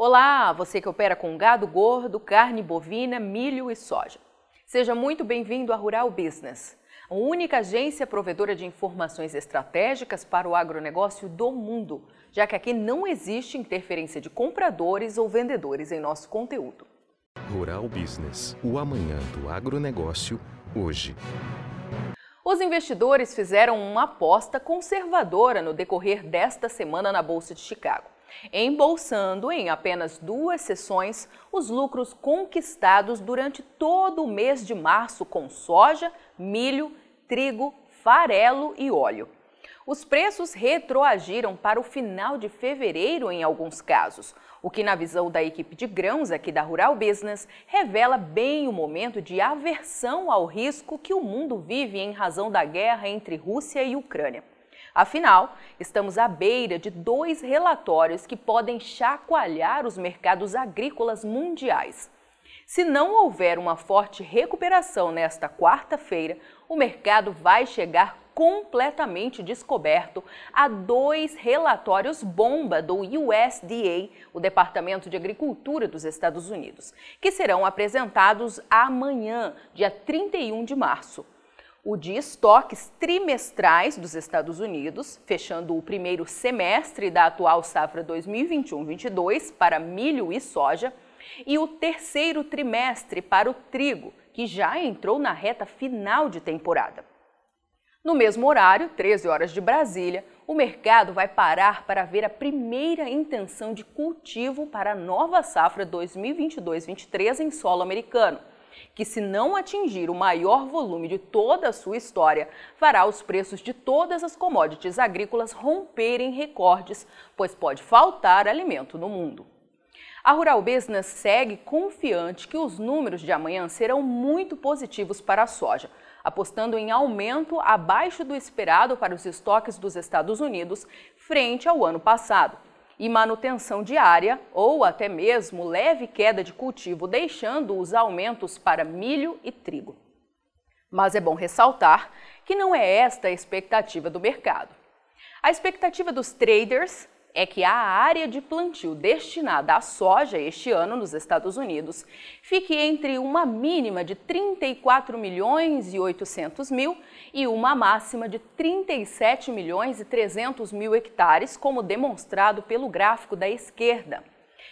Olá, você que opera com gado gordo, carne bovina, milho e soja. Seja muito bem-vindo à Rural Business, a única agência provedora de informações estratégicas para o agronegócio do mundo, já que aqui não existe interferência de compradores ou vendedores em nosso conteúdo. Rural Business, o amanhã do agronegócio, hoje. Os investidores fizeram uma aposta conservadora no decorrer desta semana na Bolsa de Chicago, embolsando em apenas duas sessões os lucros conquistados durante todo o mês de março com soja, milho, trigo, farelo e óleo. Os preços retroagiram para o final de fevereiro em alguns casos, o que, na visão da equipe de grãos aqui da Rural Business, revela bem o momento de aversão ao risco que o mundo vive em razão da guerra entre Rússia e Ucrânia. Afinal, estamos à beira de dois relatórios que podem chacoalhar os mercados agrícolas mundiais. Se não houver uma forte recuperação nesta quarta-feira, o mercado vai chegar completamente descoberto a dois relatórios bomba do USDA, o Departamento de Agricultura dos Estados Unidos, que serão apresentados amanhã, dia 31 de março. O de estoques trimestrais dos Estados Unidos, fechando o primeiro semestre da atual safra 2021-22 para milho e soja, e o terceiro trimestre para o trigo, que já entrou na reta final de temporada. No mesmo horário, 13 horas de Brasília, o mercado vai parar para ver a primeira intenção de cultivo para a nova safra 2022-23 em solo americano, que, se não atingir o maior volume de toda a sua história, fará os preços de todas as commodities agrícolas romperem recordes, pois pode faltar alimento no mundo. A Rural Business segue confiante que os números de amanhã serão muito positivos para a soja apostando em aumento abaixo do esperado para os estoques dos Estados Unidos frente ao ano passado, e manutenção diária ou até mesmo leve queda de cultivo, deixando os aumentos para milho e trigo. Mas é bom ressaltar que não é esta a expectativa do mercado. A expectativa dos traders é que a área de plantio destinada à soja este ano nos Estados Unidos fique entre uma mínima de 34 milhões e 800 mil e uma máxima de 37 milhões e 300 mil hectares, como demonstrado pelo gráfico da esquerda.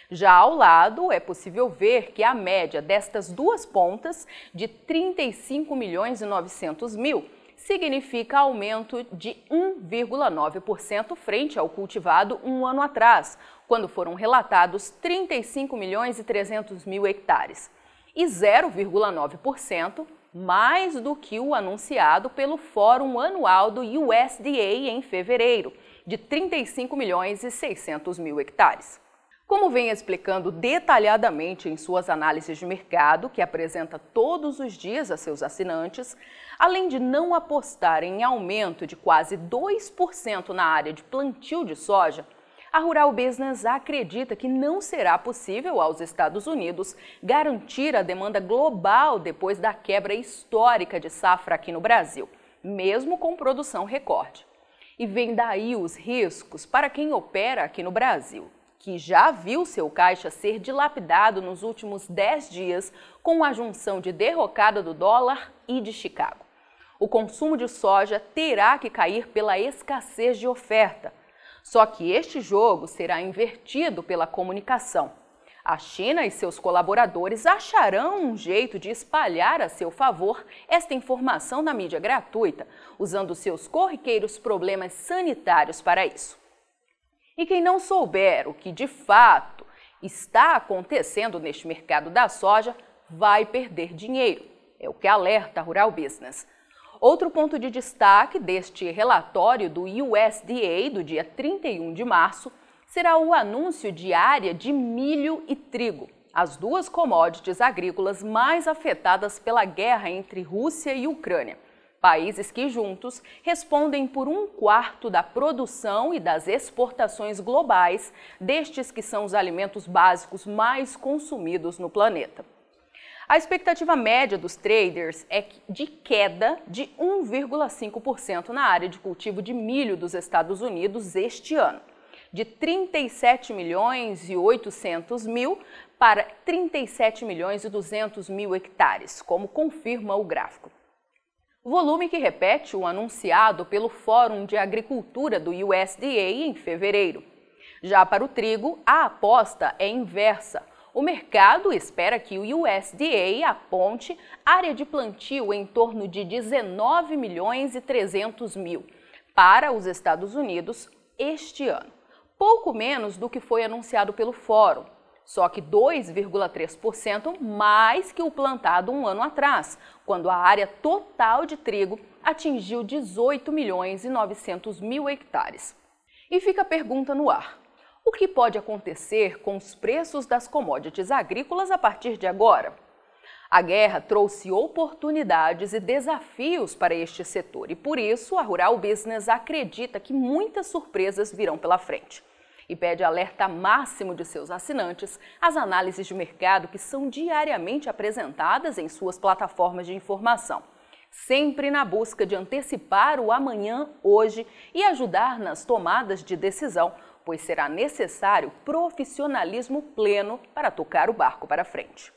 Já ao lado, é possível ver que a média destas duas pontas, de 35 milhões e 900 mil, significa aumento de 1,9% frente ao cultivado um ano atrás, quando foram relatados 35 milhões e 300 mil hectares, e 0,9% mais do que o anunciado pelo Fórum Anual do USDA em fevereiro, de 35 milhões e 600 mil hectares. Como vem explicando detalhadamente em suas análises de mercado, que apresenta todos os dias a seus assinantes, além de não apostar em aumento de quase 2% na área de plantio de soja, a Rural Business acredita que não será possível aos Estados Unidos garantir a demanda global depois da quebra histórica de safra aqui no Brasil, mesmo com produção recorde. E vem daí os riscos para quem opera aqui no Brasil que já viu seu caixa ser dilapidado nos últimos 10 dias com a junção de derrocada do dólar e de Chicago. O consumo de soja terá que cair pela escassez de oferta. Só que este jogo será invertido pela comunicação. A China e seus colaboradores acharão um jeito de espalhar a seu favor esta informação na mídia gratuita, usando seus corriqueiros problemas sanitários para isso. E quem não souber o que de fato está acontecendo neste mercado da soja vai perder dinheiro. É o que alerta a Rural Business. Outro ponto de destaque deste relatório do USDA do dia 31 de março será o anúncio de área de milho e trigo, as duas commodities agrícolas mais afetadas pela guerra entre Rússia e Ucrânia países que juntos respondem por um quarto da produção e das exportações globais destes que são os alimentos básicos mais consumidos no planeta. A expectativa média dos traders é de queda de 1,5% na área de cultivo de milho dos Estados Unidos este ano, de 37 milhões e 800 mil para 37 milhões e 200 mil hectares, como confirma o gráfico. Volume que repete o anunciado pelo Fórum de Agricultura do USDA em fevereiro. Já para o trigo, a aposta é inversa. O mercado espera que o USDA aponte área de plantio em torno de 19 milhões e 300 mil para os Estados Unidos este ano, pouco menos do que foi anunciado pelo Fórum, só que 2,3% mais que o plantado um ano atrás, quando a área total de trigo atingiu 18 milhões e 900 mil hectares. E fica a pergunta no ar: o que pode acontecer com os preços das commodities agrícolas a partir de agora? A guerra trouxe oportunidades e desafios para este setor e, por isso, a Rural Business acredita que muitas surpresas virão pela frente. E pede alerta máximo de seus assinantes às análises de mercado que são diariamente apresentadas em suas plataformas de informação sempre na busca de antecipar o amanhã hoje e ajudar nas tomadas de decisão, pois será necessário profissionalismo pleno para tocar o barco para frente.